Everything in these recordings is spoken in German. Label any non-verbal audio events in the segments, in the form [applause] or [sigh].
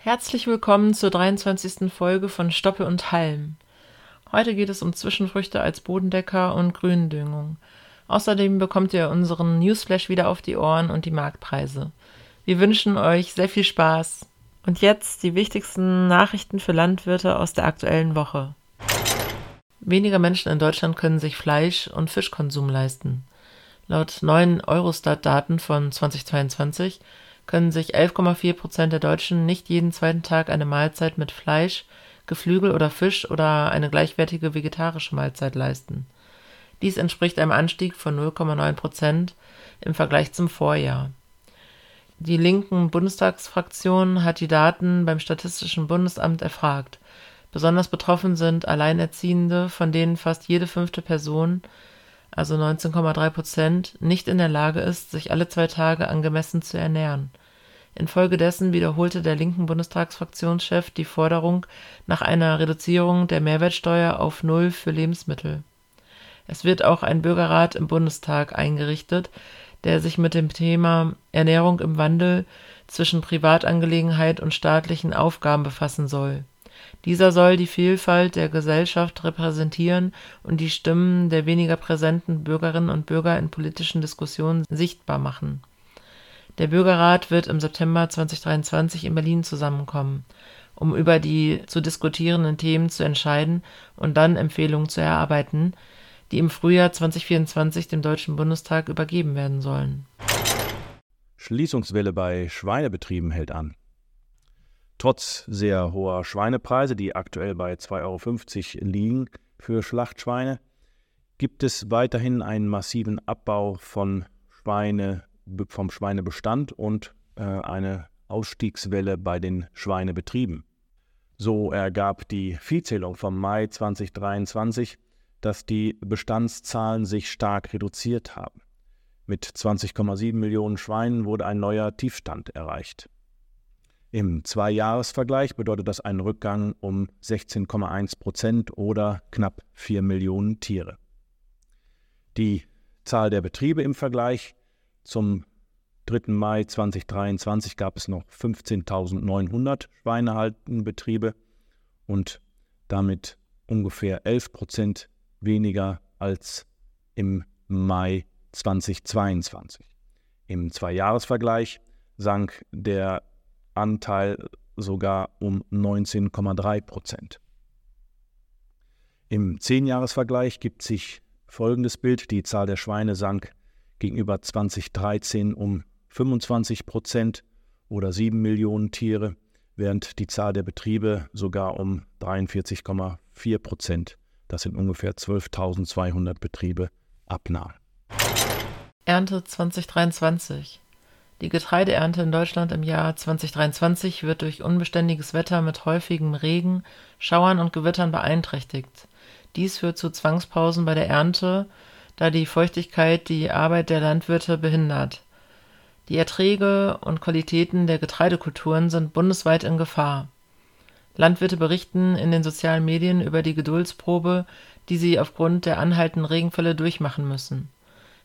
Herzlich willkommen zur 23. Folge von Stoppe und Halm. Heute geht es um Zwischenfrüchte als Bodendecker und Gründüngung. Außerdem bekommt ihr unseren Newsflash wieder auf die Ohren und die Marktpreise. Wir wünschen euch sehr viel Spaß. Und jetzt die wichtigsten Nachrichten für Landwirte aus der aktuellen Woche. Weniger Menschen in Deutschland können sich Fleisch- und Fischkonsum leisten. Laut neuen Eurostat-Daten von 2022 können sich 11,4 Prozent der Deutschen nicht jeden zweiten Tag eine Mahlzeit mit Fleisch, Geflügel oder Fisch oder eine gleichwertige vegetarische Mahlzeit leisten. Dies entspricht einem Anstieg von 0,9 Prozent im Vergleich zum Vorjahr. Die linken Bundestagsfraktion hat die Daten beim Statistischen Bundesamt erfragt. Besonders betroffen sind Alleinerziehende, von denen fast jede fünfte Person also 19,3 Prozent, nicht in der Lage ist, sich alle zwei Tage angemessen zu ernähren. Infolgedessen wiederholte der linken Bundestagsfraktionschef die Forderung nach einer Reduzierung der Mehrwertsteuer auf Null für Lebensmittel. Es wird auch ein Bürgerrat im Bundestag eingerichtet, der sich mit dem Thema Ernährung im Wandel zwischen Privatangelegenheit und staatlichen Aufgaben befassen soll dieser soll die Vielfalt der Gesellschaft repräsentieren und die Stimmen der weniger präsenten Bürgerinnen und Bürger in politischen Diskussionen sichtbar machen. Der Bürgerrat wird im September 2023 in Berlin zusammenkommen, um über die zu diskutierenden Themen zu entscheiden und dann Empfehlungen zu erarbeiten, die im Frühjahr 2024 dem Deutschen Bundestag übergeben werden sollen. Schließungswelle bei Schweinebetrieben hält an. Trotz sehr hoher Schweinepreise, die aktuell bei 2,50 Euro liegen für Schlachtschweine, gibt es weiterhin einen massiven Abbau von Schweine, vom Schweinebestand und äh, eine Ausstiegswelle bei den Schweinebetrieben. So ergab die Viehzählung vom Mai 2023, dass die Bestandszahlen sich stark reduziert haben. Mit 20,7 Millionen Schweinen wurde ein neuer Tiefstand erreicht. Im Zweijahresvergleich bedeutet das einen Rückgang um 16,1 Prozent oder knapp 4 Millionen Tiere. Die Zahl der Betriebe im Vergleich zum 3. Mai 2023 gab es noch 15.900 Schweinehaltenbetriebe und damit ungefähr 11 Prozent weniger als im Mai 2022. Im Zweijahresvergleich sank der Anteil sogar um 19,3 Prozent. Im Zehnjahresvergleich gibt sich folgendes Bild. Die Zahl der Schweine sank gegenüber 2013 um 25 Prozent oder 7 Millionen Tiere, während die Zahl der Betriebe sogar um 43,4 Prozent, das sind ungefähr 12.200 Betriebe, abnahm. Ernte 2023 die Getreideernte in Deutschland im Jahr 2023 wird durch unbeständiges Wetter mit häufigem Regen, Schauern und Gewittern beeinträchtigt. Dies führt zu Zwangspausen bei der Ernte, da die Feuchtigkeit die Arbeit der Landwirte behindert. Die Erträge und Qualitäten der Getreidekulturen sind bundesweit in Gefahr. Landwirte berichten in den sozialen Medien über die Geduldsprobe, die sie aufgrund der anhaltenden Regenfälle durchmachen müssen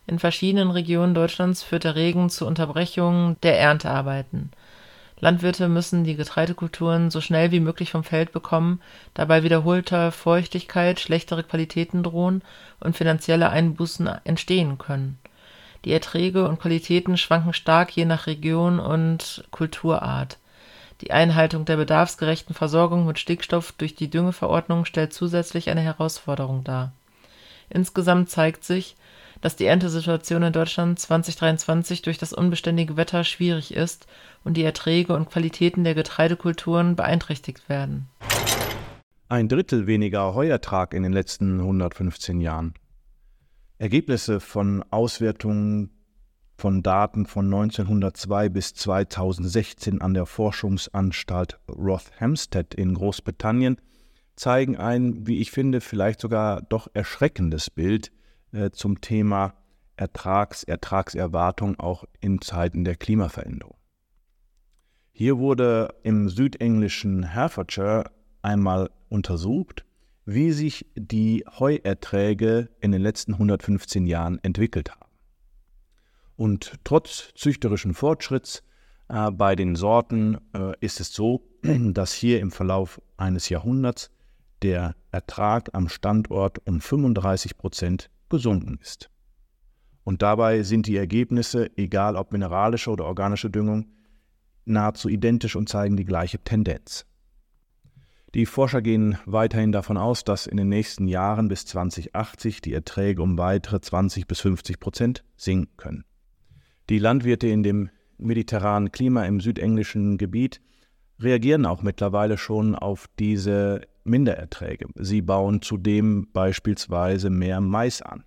in verschiedenen Regionen Deutschlands führt der Regen zu Unterbrechungen der Erntearbeiten. Landwirte müssen die Getreidekulturen so schnell wie möglich vom Feld bekommen, da bei wiederholter Feuchtigkeit schlechtere Qualitäten drohen und finanzielle Einbußen entstehen können. Die Erträge und Qualitäten schwanken stark je nach Region und Kulturart. Die Einhaltung der bedarfsgerechten Versorgung mit Stickstoff durch die Düngeverordnung stellt zusätzlich eine Herausforderung dar. Insgesamt zeigt sich dass die Erntesituation in Deutschland 2023 durch das unbeständige Wetter schwierig ist und die Erträge und Qualitäten der Getreidekulturen beeinträchtigt werden. Ein Drittel weniger Heuertrag in den letzten 115 Jahren. Ergebnisse von Auswertungen von Daten von 1902 bis 2016 an der Forschungsanstalt Rothamsted in Großbritannien zeigen ein, wie ich finde, vielleicht sogar doch erschreckendes Bild äh, zum Thema Ertrags, Ertragserwartung auch in Zeiten der Klimaveränderung. Hier wurde im südenglischen Hertfordshire einmal untersucht, wie sich die Heuerträge in den letzten 115 Jahren entwickelt haben. Und trotz züchterischen Fortschritts äh, bei den Sorten äh, ist es so, [clears throat] dass hier im Verlauf eines Jahrhunderts der Ertrag am Standort um 35 Prozent gesunken ist. Und dabei sind die Ergebnisse, egal ob mineralische oder organische Düngung, nahezu identisch und zeigen die gleiche Tendenz. Die Forscher gehen weiterhin davon aus, dass in den nächsten Jahren bis 2080 die Erträge um weitere 20 bis 50 Prozent sinken können. Die Landwirte in dem mediterranen Klima im südenglischen Gebiet reagieren auch mittlerweile schon auf diese Mindererträge. Sie bauen zudem beispielsweise mehr Mais an.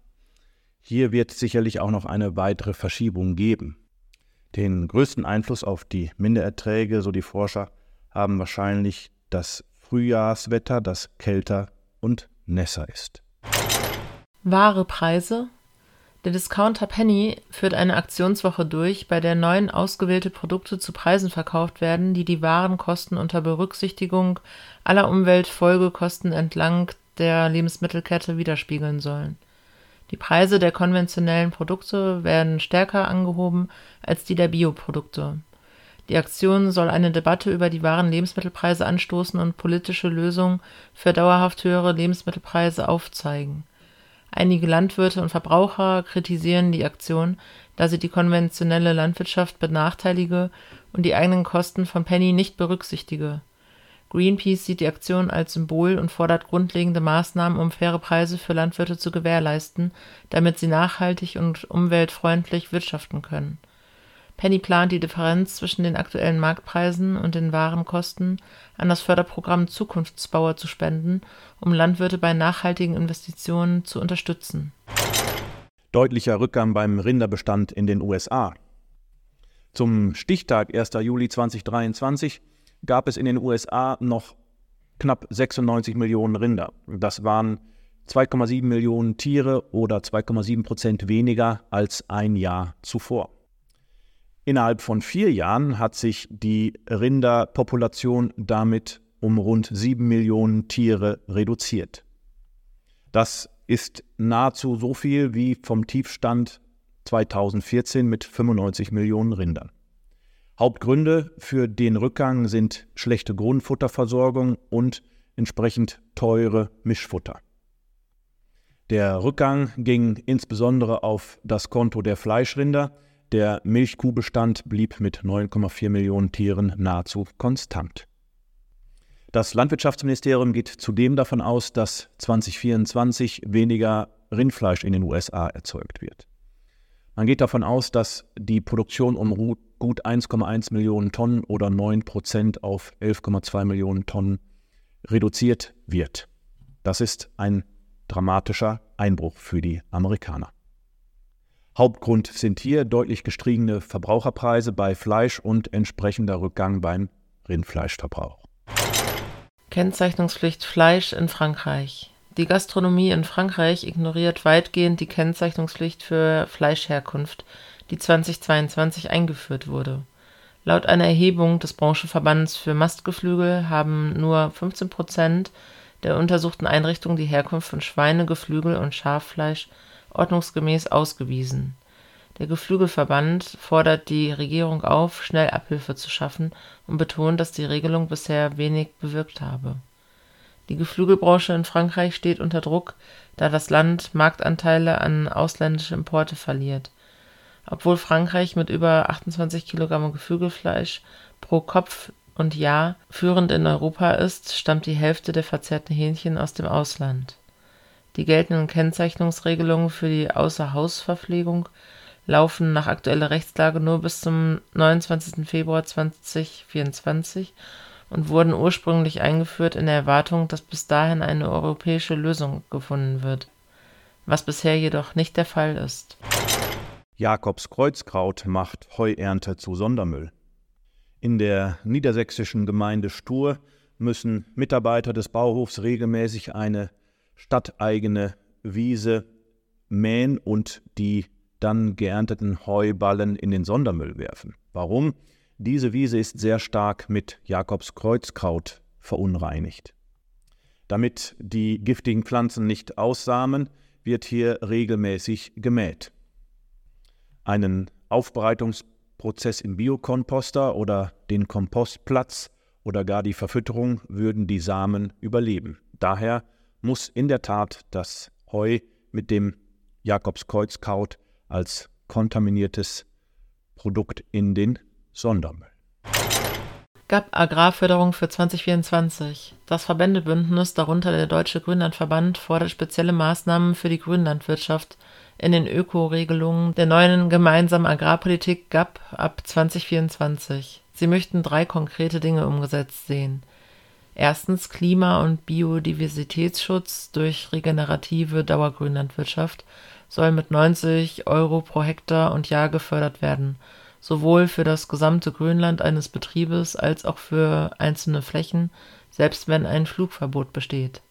Hier wird sicherlich auch noch eine weitere Verschiebung geben. Den größten Einfluss auf die Mindererträge, so die Forscher, haben wahrscheinlich das Frühjahrswetter, das kälter und nässer ist. Wahre Preise der Discounter Penny führt eine Aktionswoche durch, bei der neun ausgewählte Produkte zu Preisen verkauft werden, die die Warenkosten unter Berücksichtigung aller Umweltfolgekosten entlang der Lebensmittelkette widerspiegeln sollen. Die Preise der konventionellen Produkte werden stärker angehoben als die der Bioprodukte. Die Aktion soll eine Debatte über die wahren Lebensmittelpreise anstoßen und politische Lösungen für dauerhaft höhere Lebensmittelpreise aufzeigen Einige Landwirte und Verbraucher kritisieren die Aktion, da sie die konventionelle Landwirtschaft benachteilige und die eigenen Kosten von Penny nicht berücksichtige. Greenpeace sieht die Aktion als Symbol und fordert grundlegende Maßnahmen, um faire Preise für Landwirte zu gewährleisten, damit sie nachhaltig und umweltfreundlich wirtschaften können Penny plant, die Differenz zwischen den aktuellen Marktpreisen und den Warenkosten an das Förderprogramm Zukunftsbauer zu spenden, um Landwirte bei nachhaltigen Investitionen zu unterstützen. Deutlicher Rückgang beim Rinderbestand in den USA. Zum Stichtag 1. Juli 2023 gab es in den USA noch knapp 96 Millionen Rinder. Das waren 2,7 Millionen Tiere oder 2,7 Prozent weniger als ein Jahr zuvor. Innerhalb von vier Jahren hat sich die Rinderpopulation damit um rund sieben Millionen Tiere reduziert. Das ist nahezu so viel wie vom Tiefstand 2014 mit 95 Millionen Rindern. Hauptgründe für den Rückgang sind schlechte Grundfutterversorgung und entsprechend teure Mischfutter. Der Rückgang ging insbesondere auf das Konto der Fleischrinder, der Milchkuhbestand blieb mit 9,4 Millionen Tieren nahezu konstant. Das Landwirtschaftsministerium geht zudem davon aus, dass 2024 weniger Rindfleisch in den USA erzeugt wird. Man geht davon aus, dass die Produktion um gut 1,1 Millionen Tonnen oder 9 Prozent auf 11,2 Millionen Tonnen reduziert wird. Das ist ein dramatischer Einbruch für die Amerikaner. Hauptgrund sind hier deutlich gestiegene Verbraucherpreise bei Fleisch und entsprechender Rückgang beim Rindfleischverbrauch. Kennzeichnungspflicht Fleisch in Frankreich. Die Gastronomie in Frankreich ignoriert weitgehend die Kennzeichnungspflicht für Fleischherkunft, die 2022 eingeführt wurde. Laut einer Erhebung des Branchenverbands für Mastgeflügel haben nur 15 Prozent der untersuchten Einrichtungen die Herkunft von Schweine, Geflügel und Schaffleisch ordnungsgemäß ausgewiesen. Der Geflügelverband fordert die Regierung auf, schnell Abhilfe zu schaffen und betont, dass die Regelung bisher wenig bewirkt habe. Die Geflügelbranche in Frankreich steht unter Druck, da das Land Marktanteile an ausländische Importe verliert. Obwohl Frankreich mit über 28 Kilogramm Geflügelfleisch pro Kopf und Jahr führend in Europa ist, stammt die Hälfte der verzehrten Hähnchen aus dem Ausland die geltenden Kennzeichnungsregelungen für die Außerhausverpflegung laufen nach aktueller Rechtslage nur bis zum 29. Februar 2024 und wurden ursprünglich eingeführt in der Erwartung, dass bis dahin eine europäische Lösung gefunden wird, was bisher jedoch nicht der Fall ist. Jakobs Kreuzkraut macht Heuernte zu Sondermüll. In der niedersächsischen Gemeinde Stur müssen Mitarbeiter des Bauhofs regelmäßig eine stadteigene Wiese mähen und die dann geernteten Heuballen in den Sondermüll werfen. Warum? Diese Wiese ist sehr stark mit Jakobskreuzkraut verunreinigt. Damit die giftigen Pflanzen nicht aussamen, wird hier regelmäßig gemäht. Einen Aufbereitungsprozess im Biokomposter oder den Kompostplatz oder gar die Verfütterung würden die Samen überleben. Daher muss in der Tat das Heu mit dem Jakobskreuzkraut als kontaminiertes Produkt in den Sondermüll. GAP Agrarförderung für 2024. Das Verbändebündnis, darunter der Deutsche Grünlandverband, fordert spezielle Maßnahmen für die Grünlandwirtschaft in den Ökoregelungen der neuen gemeinsamen Agrarpolitik GAP ab 2024. Sie möchten drei konkrete Dinge umgesetzt sehen. Erstens Klima- und Biodiversitätsschutz durch regenerative Dauergrünlandwirtschaft soll mit 90 Euro pro Hektar und Jahr gefördert werden – sowohl für das gesamte Grünland eines Betriebes als auch für einzelne Flächen, selbst wenn ein Flugverbot besteht.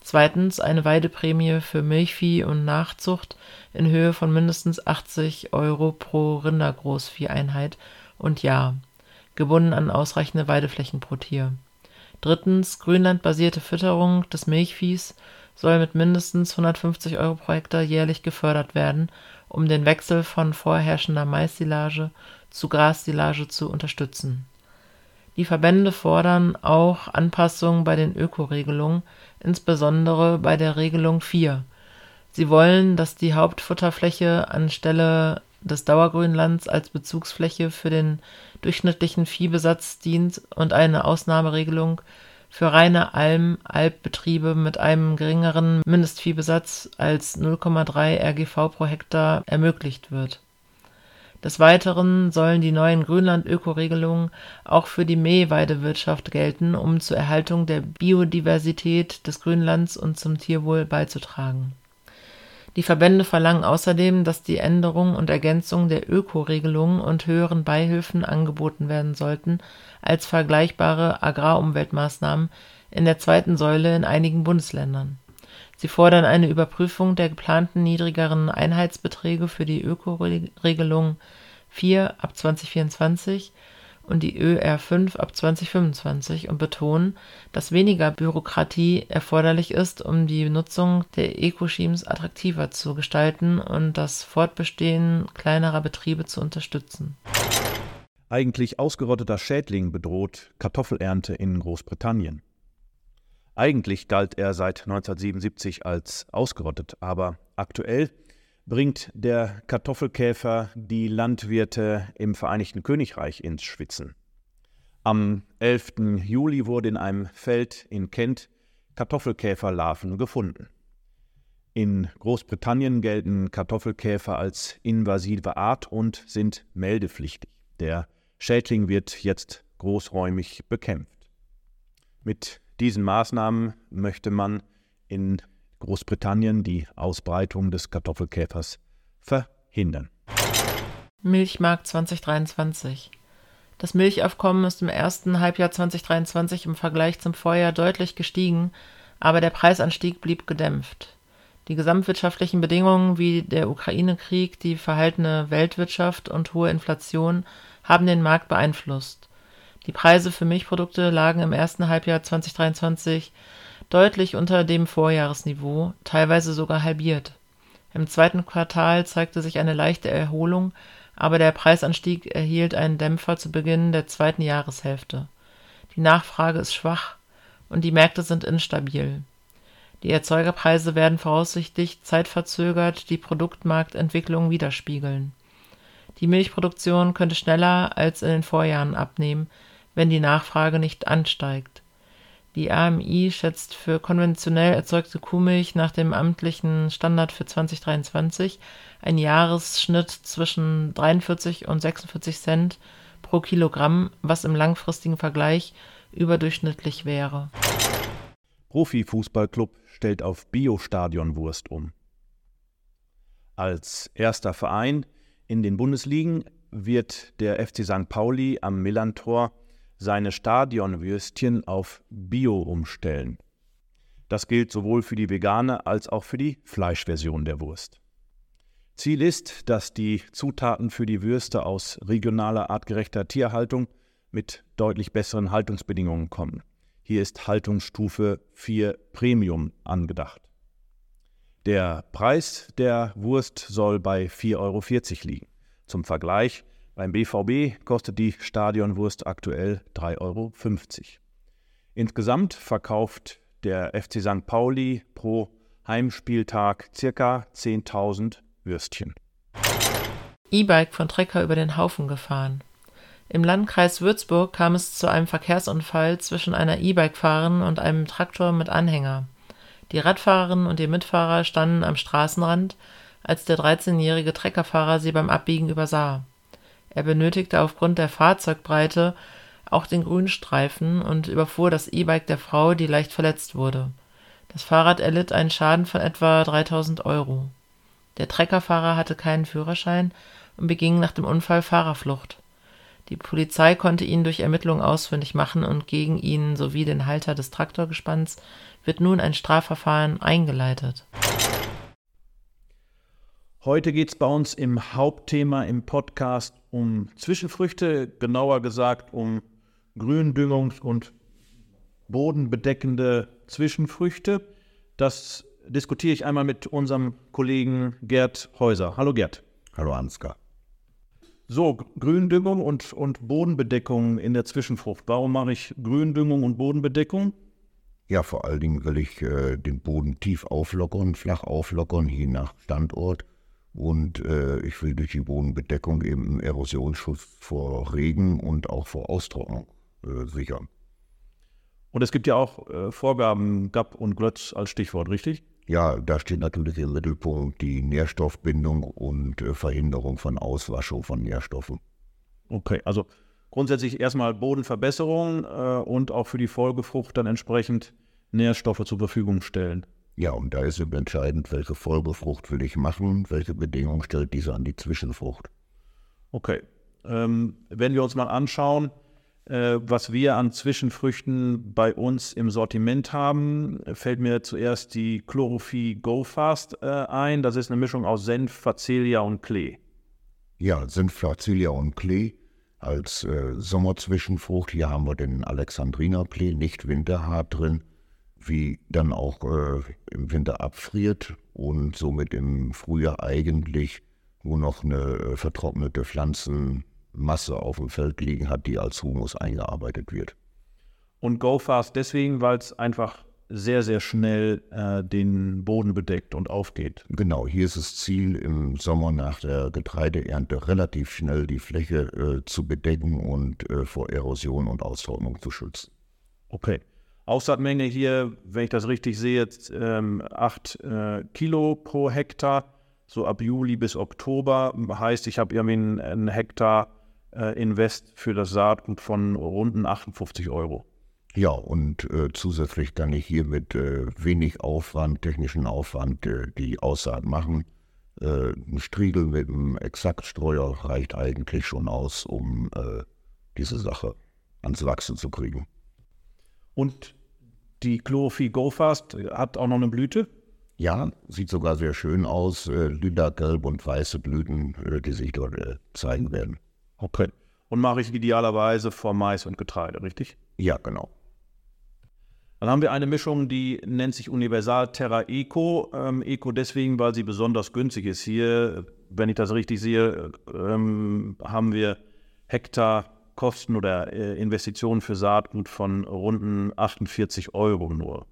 Zweitens eine Weideprämie für Milchvieh und Nachzucht in Höhe von mindestens 80 Euro pro Rindergroßvieheinheit und Jahr, gebunden an ausreichende Weideflächen pro Tier. Drittens grünlandbasierte Fütterung des Milchviehs soll mit mindestens 150 Euro pro Hektar jährlich gefördert werden um den Wechsel von vorherrschender Maissilage zu Grassilage zu unterstützen. Die Verbände fordern auch Anpassungen bei den Ökoregelungen, insbesondere bei der Regelung 4. Sie wollen, dass die Hauptfutterfläche anstelle des Dauergrünlands als Bezugsfläche für den durchschnittlichen Viehbesatz dient und eine Ausnahmeregelung für reine Alm-Albbetriebe mit einem geringeren Mindestviehbesatz als 0,3 RGV pro Hektar ermöglicht wird. Des Weiteren sollen die neuen Grünland-Ökoregelungen auch für die Mähweidewirtschaft gelten, um zur Erhaltung der Biodiversität des Grünlands und zum Tierwohl beizutragen die Verbände verlangen außerdem, dass die Änderung und Ergänzung der Ökoregelungen und höheren Beihilfen angeboten werden sollten als vergleichbare Agrarumweltmaßnahmen in der zweiten Säule in einigen Bundesländern. Sie fordern eine Überprüfung der geplanten niedrigeren Einheitsbeträge für die Ökoregelung 4 ab 2024 und die ÖR5 ab 2025 und betonen, dass weniger Bürokratie erforderlich ist, um die Nutzung der Ecoschemes attraktiver zu gestalten und das Fortbestehen kleinerer Betriebe zu unterstützen. Eigentlich ausgerotteter Schädling bedroht Kartoffelernte in Großbritannien. Eigentlich galt er seit 1977 als ausgerottet, aber aktuell bringt der Kartoffelkäfer die Landwirte im Vereinigten Königreich ins Schwitzen. Am 11. Juli wurde in einem Feld in Kent Kartoffelkäferlarven gefunden. In Großbritannien gelten Kartoffelkäfer als invasive Art und sind meldepflichtig. Der Schädling wird jetzt großräumig bekämpft. Mit diesen Maßnahmen möchte man in Großbritannien die Ausbreitung des Kartoffelkäfers verhindern. Milchmarkt 2023 Das Milchaufkommen ist im ersten Halbjahr 2023 im Vergleich zum Vorjahr deutlich gestiegen, aber der Preisanstieg blieb gedämpft. Die gesamtwirtschaftlichen Bedingungen wie der Ukraine-Krieg, die verhaltene Weltwirtschaft und hohe Inflation haben den Markt beeinflusst. Die Preise für Milchprodukte lagen im ersten Halbjahr 2023 deutlich unter dem Vorjahresniveau, teilweise sogar halbiert. Im zweiten Quartal zeigte sich eine leichte Erholung, aber der Preisanstieg erhielt einen Dämpfer zu Beginn der zweiten Jahreshälfte. Die Nachfrage ist schwach und die Märkte sind instabil. Die Erzeugerpreise werden voraussichtlich zeitverzögert die Produktmarktentwicklung widerspiegeln. Die Milchproduktion könnte schneller als in den Vorjahren abnehmen, wenn die Nachfrage nicht ansteigt. Die AMI schätzt für konventionell erzeugte Kuhmilch nach dem amtlichen Standard für 2023 einen Jahresschnitt zwischen 43 und 46 Cent pro Kilogramm, was im langfristigen Vergleich überdurchschnittlich wäre. Profifußballclub stellt auf Biostadionwurst um. Als erster Verein in den Bundesligen wird der FC St. Pauli am Millantor seine Stadionwürstchen auf Bio umstellen. Das gilt sowohl für die vegane als auch für die Fleischversion der Wurst. Ziel ist, dass die Zutaten für die Würste aus regionaler artgerechter Tierhaltung mit deutlich besseren Haltungsbedingungen kommen. Hier ist Haltungsstufe 4 Premium angedacht. Der Preis der Wurst soll bei 4,40 Euro liegen. Zum Vergleich, beim BVB kostet die Stadionwurst aktuell 3,50 Euro. Insgesamt verkauft der FC St. Pauli pro Heimspieltag ca. 10.000 Würstchen. E-Bike von Trecker über den Haufen gefahren. Im Landkreis Würzburg kam es zu einem Verkehrsunfall zwischen einer E-Bike-Fahrerin und einem Traktor mit Anhänger. Die Radfahrerin und ihr Mitfahrer standen am Straßenrand, als der 13-jährige Treckerfahrer sie beim Abbiegen übersah. Er benötigte aufgrund der Fahrzeugbreite auch den Grünstreifen und überfuhr das E-Bike der Frau, die leicht verletzt wurde. Das Fahrrad erlitt einen Schaden von etwa 3000 Euro. Der Treckerfahrer hatte keinen Führerschein und beging nach dem Unfall Fahrerflucht. Die Polizei konnte ihn durch Ermittlungen ausfindig machen und gegen ihn sowie den Halter des Traktorgespanns wird nun ein Strafverfahren eingeleitet. Heute geht es bei uns im Hauptthema im Podcast um Zwischenfrüchte, genauer gesagt um Gründüngungs- und bodenbedeckende Zwischenfrüchte. Das diskutiere ich einmal mit unserem Kollegen Gerd Häuser. Hallo Gerd. Hallo Ansgar. So, Gründüngung und, und Bodenbedeckung in der Zwischenfrucht. Warum mache ich Gründüngung und Bodenbedeckung? Ja, vor allen Dingen will ich äh, den Boden tief auflockern, flach auflockern, je nach Standort. Und äh, ich will durch die Bodenbedeckung eben Erosionsschutz vor Regen und auch vor Austrocknung äh, sichern. Und es gibt ja auch äh, Vorgaben, GAP und Glötz als Stichwort, richtig? Ja, da steht natürlich im Mittelpunkt die Nährstoffbindung und äh, Verhinderung von Auswaschung von Nährstoffen. Okay, also grundsätzlich erstmal Bodenverbesserung äh, und auch für die Folgefrucht dann entsprechend Nährstoffe zur Verfügung stellen. Ja, und da ist eben entscheidend, welche Folgefrucht will ich machen, welche Bedingungen stellt diese an die Zwischenfrucht. Okay, ähm, wenn wir uns mal anschauen, äh, was wir an Zwischenfrüchten bei uns im Sortiment haben, fällt mir zuerst die Chlorophy Go Fast äh, ein. Das ist eine Mischung aus Senf, Facelia und Klee. Ja, Senf, Facelia und Klee als äh, Sommerzwischenfrucht. Hier haben wir den Alexandriner-Klee, nicht winterhart drin, wie dann auch äh, im Winter abfriert und somit im Frühjahr eigentlich nur noch eine äh, vertrocknete Pflanzen Masse auf dem Feld liegen hat, die als Humus eingearbeitet wird. Und Go Fast deswegen, weil es einfach sehr, sehr schnell äh, den Boden bedeckt und aufgeht. Genau, hier ist das Ziel, im Sommer nach der Getreideernte relativ schnell die Fläche äh, zu bedecken und äh, vor Erosion und Austrocknung zu schützen. Okay. Aussaatmenge hier, wenn ich das richtig sehe, ähm, 8 äh, Kilo pro Hektar, so ab Juli bis Oktober. Heißt, ich habe irgendwie einen Hektar äh, Invest für das Saatgut von runden 58 Euro. Ja, und äh, zusätzlich kann ich hier mit äh, wenig Aufwand, technischen Aufwand, die Aussaat machen. Ein Striegel mit einem Exaktstreuer reicht eigentlich schon aus, um diese Sache ans Wachsen zu kriegen. Und die Chlorophyll Go Fast hat auch noch eine Blüte? Ja, sieht sogar sehr schön aus. lila, gelb und weiße Blüten, die sich dort zeigen werden. Okay. Und mache ich idealerweise vor Mais und Getreide, richtig? Ja, genau. Dann haben wir eine Mischung, die nennt sich Universal Terra Eco. Ähm, Eco deswegen, weil sie besonders günstig ist. Hier, wenn ich das richtig sehe, ähm, haben wir Hektarkosten oder äh, Investitionen für Saatgut von runden 48 Euro nur.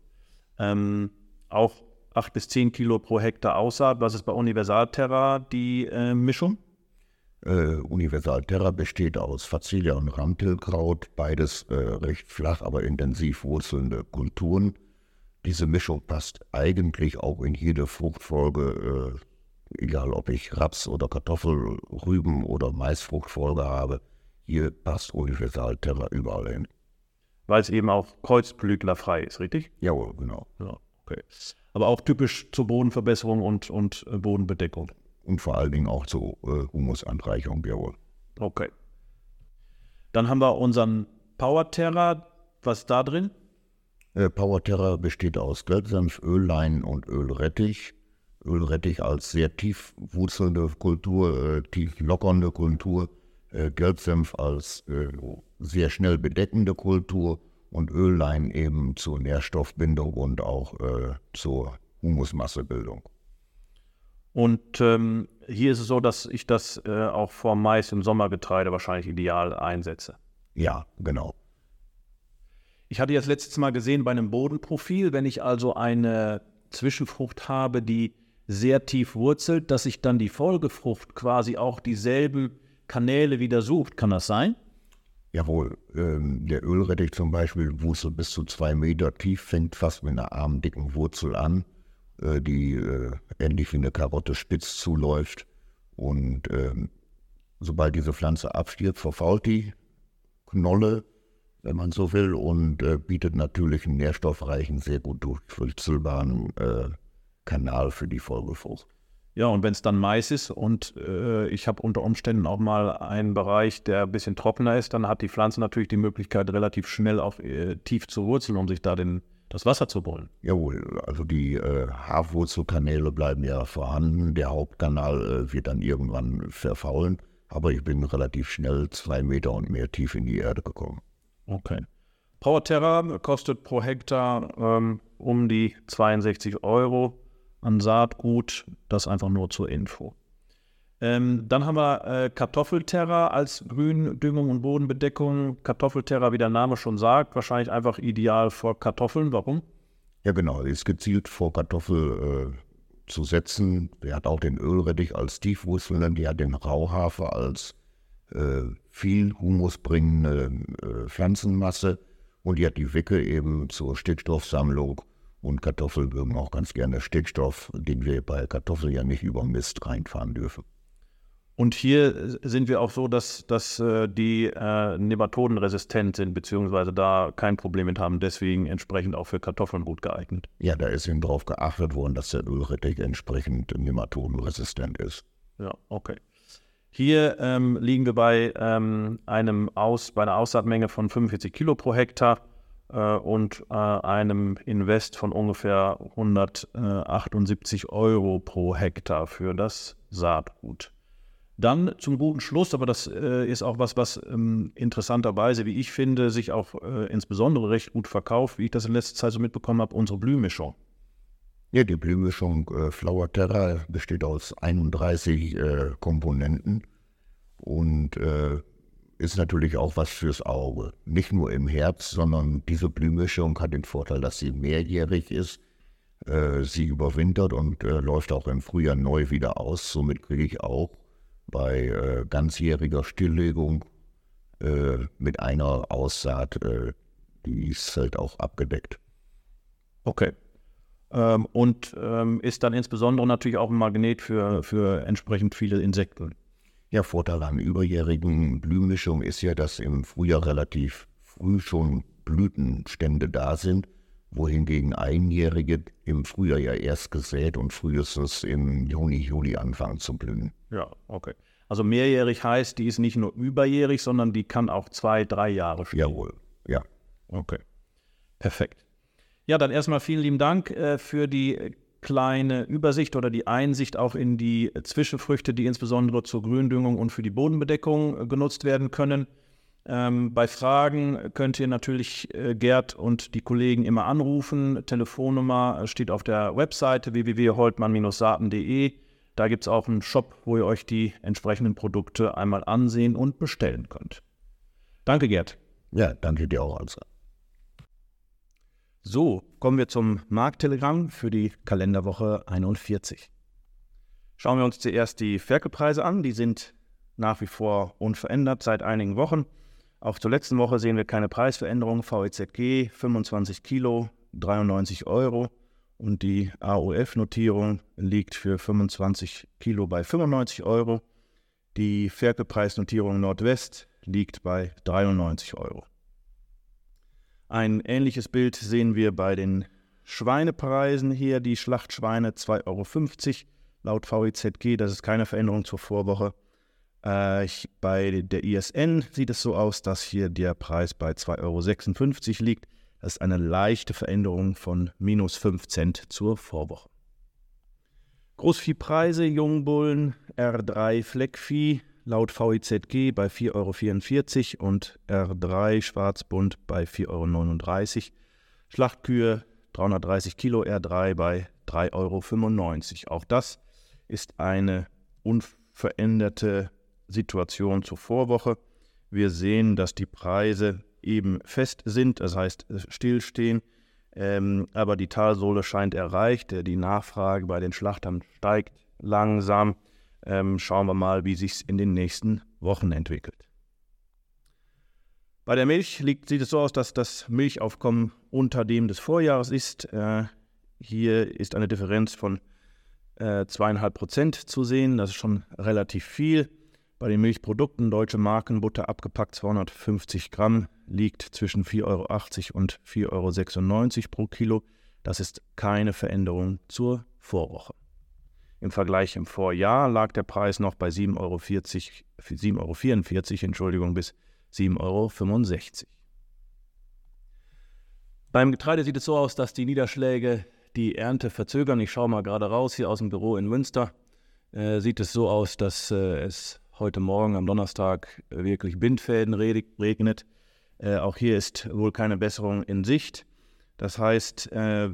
Ähm, auch 8 bis 10 Kilo pro Hektar Aussaat. Was ist bei Universal Terra die äh, Mischung? Äh, Universal Terra besteht aus Facelia und Ramtelkraut, beides äh, recht flach, aber intensiv wurzelnde Kulturen. Diese Mischung passt eigentlich auch in jede Fruchtfolge, äh, egal ob ich Raps oder Kartoffel, Rüben oder Maisfruchtfolge habe. Hier passt Universal Terra überall hin. Weil es eben auch kreuzblütlerfrei ist, richtig? Jawohl, genau. Ja, okay. Aber auch typisch zur Bodenverbesserung und, und äh, Bodenbedeckung und vor allen Dingen auch zur äh, Humusanreichung, jawohl. Okay. Dann haben wir unseren Power was ist da drin? Äh, Power besteht aus Gelbsenf, Öllein und Ölrettich. Ölrettich als sehr tief wurzelnde Kultur, äh, tief lockernde Kultur. Äh, Gelbsenf als äh, sehr schnell bedeckende Kultur und Öllein eben zur Nährstoffbindung und auch äh, zur Humusmassebildung. Und ähm, hier ist es so, dass ich das äh, auch vor Mais im Sommergetreide wahrscheinlich ideal einsetze. Ja, genau. Ich hatte jetzt letztes Mal gesehen bei einem Bodenprofil, wenn ich also eine Zwischenfrucht habe, die sehr tief wurzelt, dass sich dann die Folgefrucht quasi auch dieselben Kanäle wieder sucht. Kann das sein? Jawohl, ähm, der Ölrettich zum Beispiel wurzelt bis zu zwei Meter tief, fängt fast mit einer armdicken Wurzel an, äh, die äh, ähnlich wie eine Karotte spitz zuläuft. Und ähm, sobald diese Pflanze abstirbt, verfault die Knolle, wenn man so will, und äh, bietet natürlich einen nährstoffreichen, sehr gut durchwurzelbaren äh, Kanal für die Folgefrucht. Ja, und wenn es dann Mais ist und äh, ich habe unter Umständen auch mal einen Bereich, der ein bisschen trockener ist, dann hat die Pflanze natürlich die Möglichkeit, relativ schnell auf äh, tief zu wurzeln, um sich da den, das Wasser zu holen. Jawohl, also die äh, Haarwurzelkanäle bleiben ja vorhanden. Der Hauptkanal äh, wird dann irgendwann verfaulen, aber ich bin relativ schnell zwei Meter und mehr tief in die Erde gekommen. Okay. Powerterra kostet pro Hektar ähm, um die 62 Euro an Saatgut. Das einfach nur zur Info. Ähm, dann haben wir äh, Kartoffelterra als Gründüngung und Bodenbedeckung. Kartoffelterra, wie der Name schon sagt, wahrscheinlich einfach ideal vor Kartoffeln. Warum? Ja, genau. Ist gezielt vor Kartoffel äh, zu setzen. Der hat auch den Ölrettich als Tiefwurzelnden, die hat den Rauhafer als äh, viel humusbringende äh, Pflanzenmasse und die hat die Wicke eben zur Stickstoffsammlung und Kartoffeln mögen auch ganz gerne Stickstoff, den wir bei Kartoffeln ja nicht über Mist reinfahren dürfen. Und hier sind wir auch so, dass, dass äh, die äh, Nematoden resistent sind, beziehungsweise da kein Problem mit haben, deswegen entsprechend auch für Kartoffeln gut geeignet. Ja, da ist eben darauf geachtet worden, dass der Ölrettich entsprechend nematodenresistent ist. Ja, okay. Hier ähm, liegen wir bei, ähm, einem Aus, bei einer Aussaatmenge von 45 Kilo pro Hektar und äh, einem Invest von ungefähr 178 Euro pro Hektar für das Saatgut. Dann zum guten Schluss, aber das äh, ist auch was, was ähm, interessanterweise, wie ich finde, sich auch äh, insbesondere recht gut verkauft, wie ich das in letzter Zeit so mitbekommen habe, unsere Blühmischung. Ja, die Blühmischung äh, Flower Terra besteht aus 31 äh, Komponenten und äh, ist natürlich auch was fürs Auge. Nicht nur im Herz, sondern diese Blühmischung hat den Vorteil, dass sie mehrjährig ist. Äh, sie überwintert und äh, läuft auch im Frühjahr neu wieder aus. Somit kriege ich auch bei äh, ganzjähriger Stilllegung äh, mit einer Aussaat äh, die ist halt auch abgedeckt. Okay. Ähm, und ähm, ist dann insbesondere natürlich auch ein Magnet für, für entsprechend viele Insekten. Ja, Vorteil an überjährigen Blühmischung ist ja, dass im Frühjahr relativ früh schon Blütenstände da sind, wohingegen einjährige im Frühjahr ja erst gesät und frühestens im Juni, Juli anfangen zu blühen. Ja, okay. Also mehrjährig heißt, die ist nicht nur überjährig, sondern die kann auch zwei, drei Jahre stehen. Jawohl, ja. Okay. Perfekt. Ja, dann erstmal vielen lieben Dank äh, für die kleine Übersicht oder die Einsicht auch in die Zwischenfrüchte, die insbesondere zur Gründüngung und für die Bodenbedeckung äh, genutzt werden können. Ähm, bei Fragen könnt ihr natürlich äh, Gerd und die Kollegen immer anrufen. Telefonnummer steht auf der Webseite www.holtmann-saaten.de. Da gibt es auch einen Shop, wo ihr euch die entsprechenden Produkte einmal ansehen und bestellen könnt. Danke, Gerd. Ja, danke dir auch, Alsa. So, kommen wir zum Markttelegramm für die Kalenderwoche 41. Schauen wir uns zuerst die Ferkelpreise an. Die sind nach wie vor unverändert seit einigen Wochen. Auch zur letzten Woche sehen wir keine Preisveränderung. VEZG 25 Kilo, 93 Euro. Und die AOF-Notierung liegt für 25 Kilo bei 95 Euro. Die Ferkelpreisnotierung Nordwest liegt bei 93 Euro. Ein ähnliches Bild sehen wir bei den Schweinepreisen hier. Die Schlachtschweine 2,50 Euro laut VIZG. Das ist keine Veränderung zur Vorwoche. Äh, bei der ISN sieht es so aus, dass hier der Preis bei 2,56 Euro liegt. Das ist eine leichte Veränderung von minus 5 Cent zur Vorwoche. Großviehpreise, Jungbullen, R3 Fleckvieh laut VIZG bei 4,44 Euro und R3 Schwarzbund bei 4,39 Euro. Schlachtkühe 330 Kilo R3 bei 3,95 Euro. Auch das ist eine unveränderte Situation zur Vorwoche. Wir sehen, dass die Preise eben fest sind, das heißt stillstehen, ähm, aber die Talsohle scheint erreicht. Die Nachfrage bei den Schlachtern steigt langsam. Ähm, schauen wir mal, wie sich es in den nächsten Wochen entwickelt. Bei der Milch liegt, sieht es so aus, dass das Milchaufkommen unter dem des Vorjahres ist. Äh, hier ist eine Differenz von äh, zweieinhalb Prozent zu sehen. Das ist schon relativ viel. Bei den Milchprodukten Deutsche Markenbutter abgepackt 250 Gramm liegt zwischen 4,80 Euro und 4,96 Euro pro Kilo. Das ist keine Veränderung zur Vorwoche. Im Vergleich im Vorjahr lag der Preis noch bei 7,44 Euro, 7,44 Euro Entschuldigung, bis 7,65 Euro. Beim Getreide sieht es so aus, dass die Niederschläge die Ernte verzögern. Ich schaue mal gerade raus hier aus dem Büro in Münster. Äh, sieht es so aus, dass äh, es heute Morgen am Donnerstag wirklich Bindfäden regnet. Äh, auch hier ist wohl keine Besserung in Sicht. Das heißt, äh,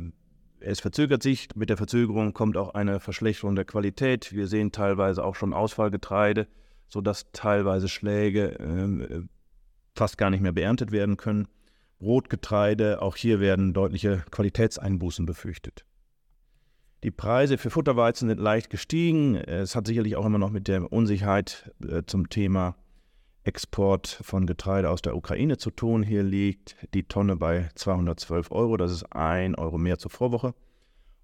es verzögert sich. Mit der Verzögerung kommt auch eine Verschlechterung der Qualität. Wir sehen teilweise auch schon Ausfallgetreide, sodass teilweise Schläge äh, fast gar nicht mehr beerntet werden können. Brotgetreide, auch hier werden deutliche Qualitätseinbußen befürchtet. Die Preise für Futterweizen sind leicht gestiegen. Es hat sicherlich auch immer noch mit der Unsicherheit äh, zum Thema Export von Getreide aus der Ukraine zu tun. Hier liegt die Tonne bei 212 Euro. Das ist ein Euro mehr zur Vorwoche.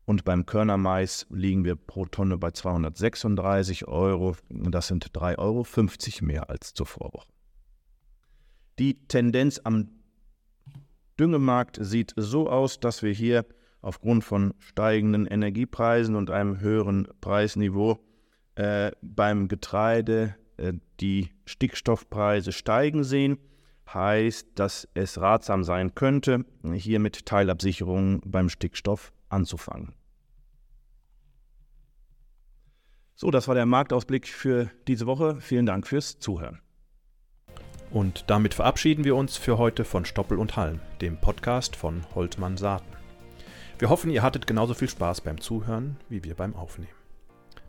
Und beim Körnermais liegen wir pro Tonne bei 236 Euro. Das sind 3,50 Euro mehr als zur Vorwoche. Die Tendenz am Düngemarkt sieht so aus, dass wir hier aufgrund von steigenden Energiepreisen und einem höheren Preisniveau äh, beim Getreide die Stickstoffpreise steigen sehen. Heißt, dass es ratsam sein könnte, hier mit Teilabsicherungen beim Stickstoff anzufangen. So, das war der Marktausblick für diese Woche. Vielen Dank fürs Zuhören. Und damit verabschieden wir uns für heute von Stoppel und Halm, dem Podcast von Holtmann Saaten. Wir hoffen, ihr hattet genauso viel Spaß beim Zuhören wie wir beim Aufnehmen.